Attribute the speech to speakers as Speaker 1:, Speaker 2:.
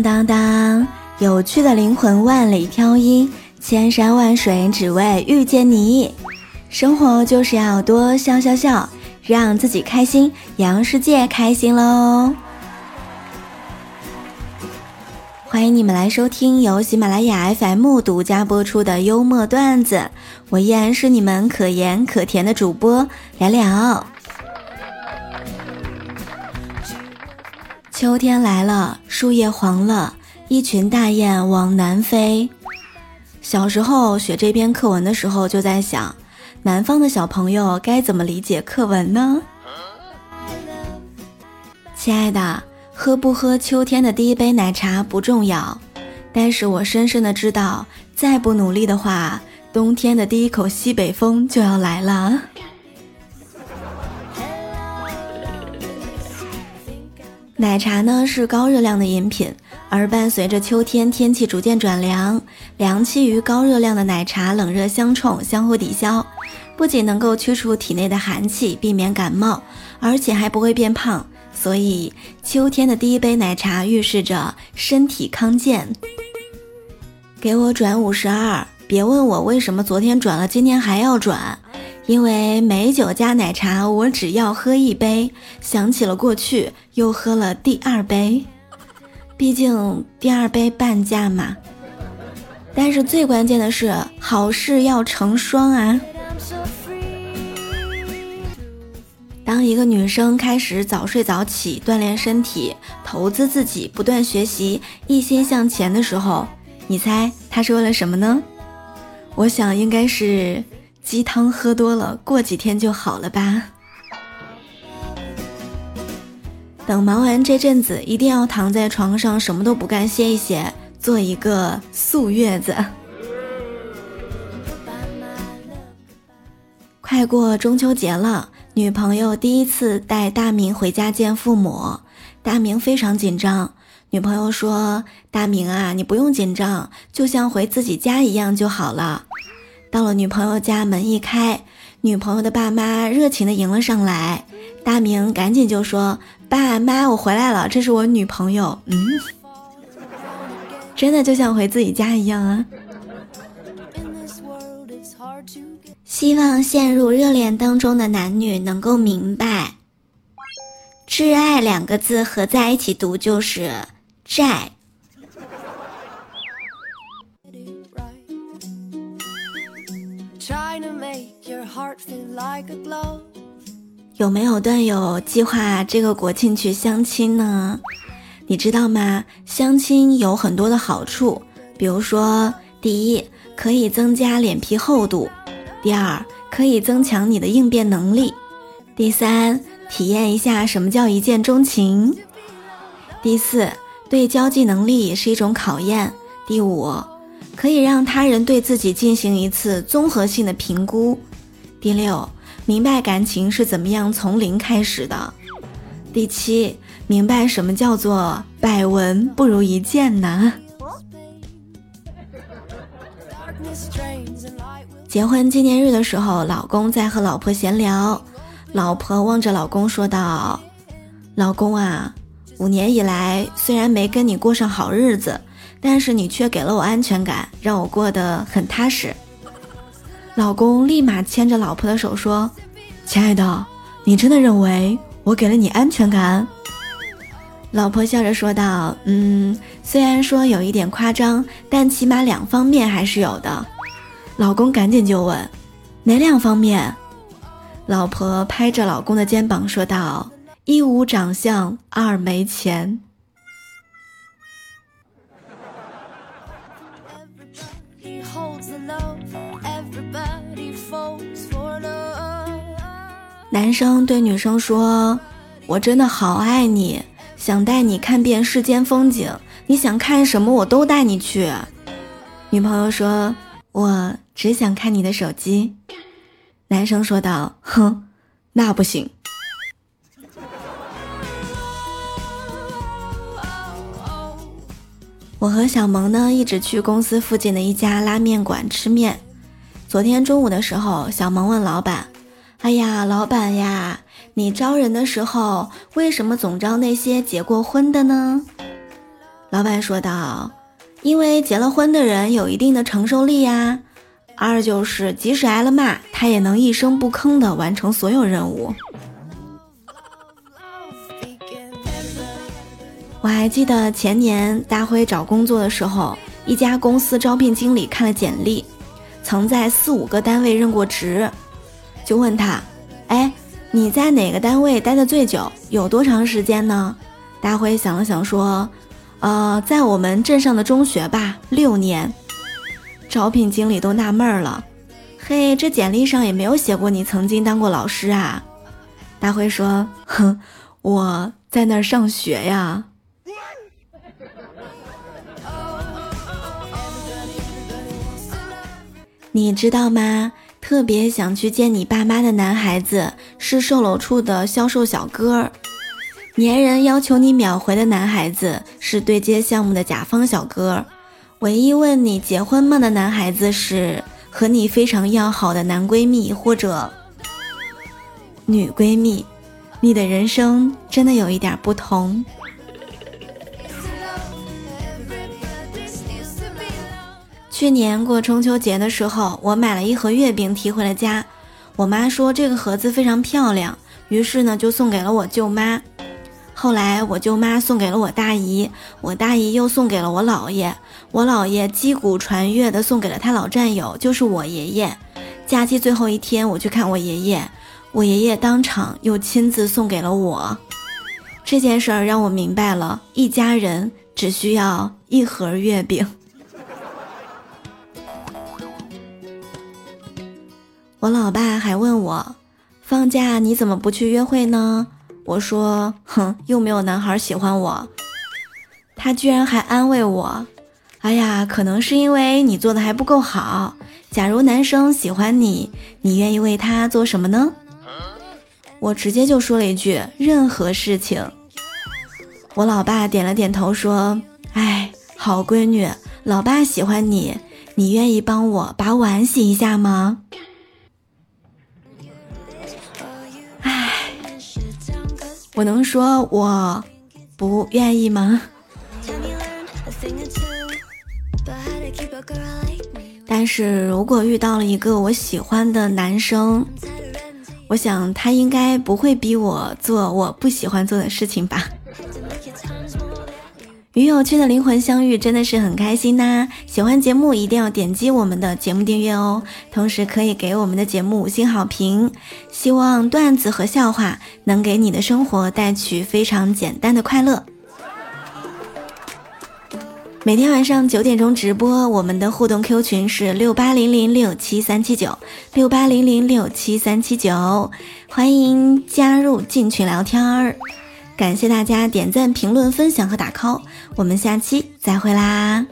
Speaker 1: 当当当，有趣的灵魂万里挑一，千山万水只为遇见你。生活就是要多笑笑笑，让自己开心，也让世界开心喽。欢迎你们来收听由喜马拉雅 FM 独家播出的幽默段子，我依然是你们可盐可甜的主播聊聊。秋天来了，树叶黄了，一群大雁往南飞。小时候学这篇课文的时候，就在想，南方的小朋友该怎么理解课文呢？亲爱的，喝不喝秋天的第一杯奶茶不重要，但是我深深的知道，再不努力的话，冬天的第一口西北风就要来了。奶茶呢是高热量的饮品，而伴随着秋天天气逐渐转凉，凉气与高热量的奶茶冷热相冲，相互抵消，不仅能够驱除体内的寒气，避免感冒，而且还不会变胖。所以秋天的第一杯奶茶预示着身体康健。给我转五十二，别问我为什么昨天转了，今天还要转。因为美酒加奶茶，我只要喝一杯。想起了过去，又喝了第二杯。毕竟第二杯半价嘛。但是最关键的是，好事要成双啊！当一个女生开始早睡早起，锻炼身体，投资自己，不断学习，一心向前的时候，你猜她是为了什么呢？我想应该是。鸡汤喝多了，过几天就好了吧。等忙完这阵子，一定要躺在床上什么都不干，歇一歇，做一个素月子。快过中秋节了，女朋友第一次带大明回家见父母，大明非常紧张。女朋友说：“大明啊，你不用紧张，就像回自己家一样就好了。”到了女朋友家，门一开，女朋友的爸妈热情的迎了上来。大明赶紧就说：“爸妈，我回来了，这是我女朋友。”嗯，真的就像回自己家一样啊。希望陷入热恋当中的男女能够明白，“挚爱”两个字合在一起读就是“债”。有没有段友计划这个国庆去相亲呢？你知道吗？相亲有很多的好处，比如说，第一，可以增加脸皮厚度；第二，可以增强你的应变能力；第三，体验一下什么叫一见钟情；第四，对交际能力也是一种考验；第五，可以让他人对自己进行一次综合性的评估；第六。明白感情是怎么样从零开始的。第七，明白什么叫做百闻不如一见呢？结婚纪念日的时候，老公在和老婆闲聊，老婆望着老公说道：“老公啊，五年以来虽然没跟你过上好日子，但是你却给了我安全感，让我过得很踏实。”老公立马牵着老婆的手说：“亲爱的，你真的认为我给了你安全感？”老婆笑着说道：“嗯，虽然说有一点夸张，但起码两方面还是有的。”老公赶紧就问：“哪两方面？”老婆拍着老公的肩膀说道：“一无长相，二没钱。”男生对女生说：“我真的好爱你，想带你看遍世间风景。你想看什么，我都带你去。”女朋友说：“我只想看你的手机。”男生说道：“哼，那不行。”我和小萌呢，一直去公司附近的一家拉面馆吃面。昨天中午的时候，小萌问老板。哎呀，老板呀，你招人的时候为什么总招那些结过婚的呢？老板说道：“因为结了婚的人有一定的承受力呀。二就是即使挨了骂，他也能一声不吭的完成所有任务。”我还记得前年大辉找工作的时候，一家公司招聘经理看了简历，曾在四五个单位任过职，就问他：“哎，你在哪个单位待的最久？有多长时间呢？”大辉想了想说：“呃，在我们镇上的中学吧，六年。”招聘经理都纳闷了：“嘿，这简历上也没有写过你曾经当过老师啊？”大辉说：“哼，我在那儿上学呀。”你知道吗？特别想去见你爸妈的男孩子是售楼处的销售小哥，粘人要求你秒回的男孩子是对接项目的甲方小哥，唯一问你结婚吗的男孩子是和你非常要好的男闺蜜或者女闺蜜。你的人生真的有一点不同。去年过中秋节的时候，我买了一盒月饼提回了家。我妈说这个盒子非常漂亮，于是呢就送给了我舅妈。后来我舅妈送给了我大姨，我大姨又送给了我姥爷，我姥爷击鼓传乐的送给了他老战友，就是我爷爷。假期最后一天，我去看我爷爷，我爷爷当场又亲自送给了我。这件事儿让我明白了，一家人只需要一盒月饼。我老爸还问我，放假你怎么不去约会呢？我说，哼，又没有男孩喜欢我。他居然还安慰我，哎呀，可能是因为你做的还不够好。假如男生喜欢你，你愿意为他做什么呢？我直接就说了一句，任何事情。我老爸点了点头说，哎，好闺女，老爸喜欢你，你愿意帮我把碗洗一下吗？我能说我不愿意吗？但是如果遇到了一个我喜欢的男生，我想他应该不会逼我做我不喜欢做的事情吧。与有趣的灵魂相遇，真的是很开心呐！喜欢节目一定要点击我们的节目订阅哦，同时可以给我们的节目五星好评。希望段子和笑话能给你的生活带去非常简单的快乐。每天晚上九点钟直播，我们的互动 Q 群是六八零零六七三七九六八零零六七三七九，欢迎加入进群聊天儿。感谢大家点赞、评论、分享和打 call，我们下期再会啦！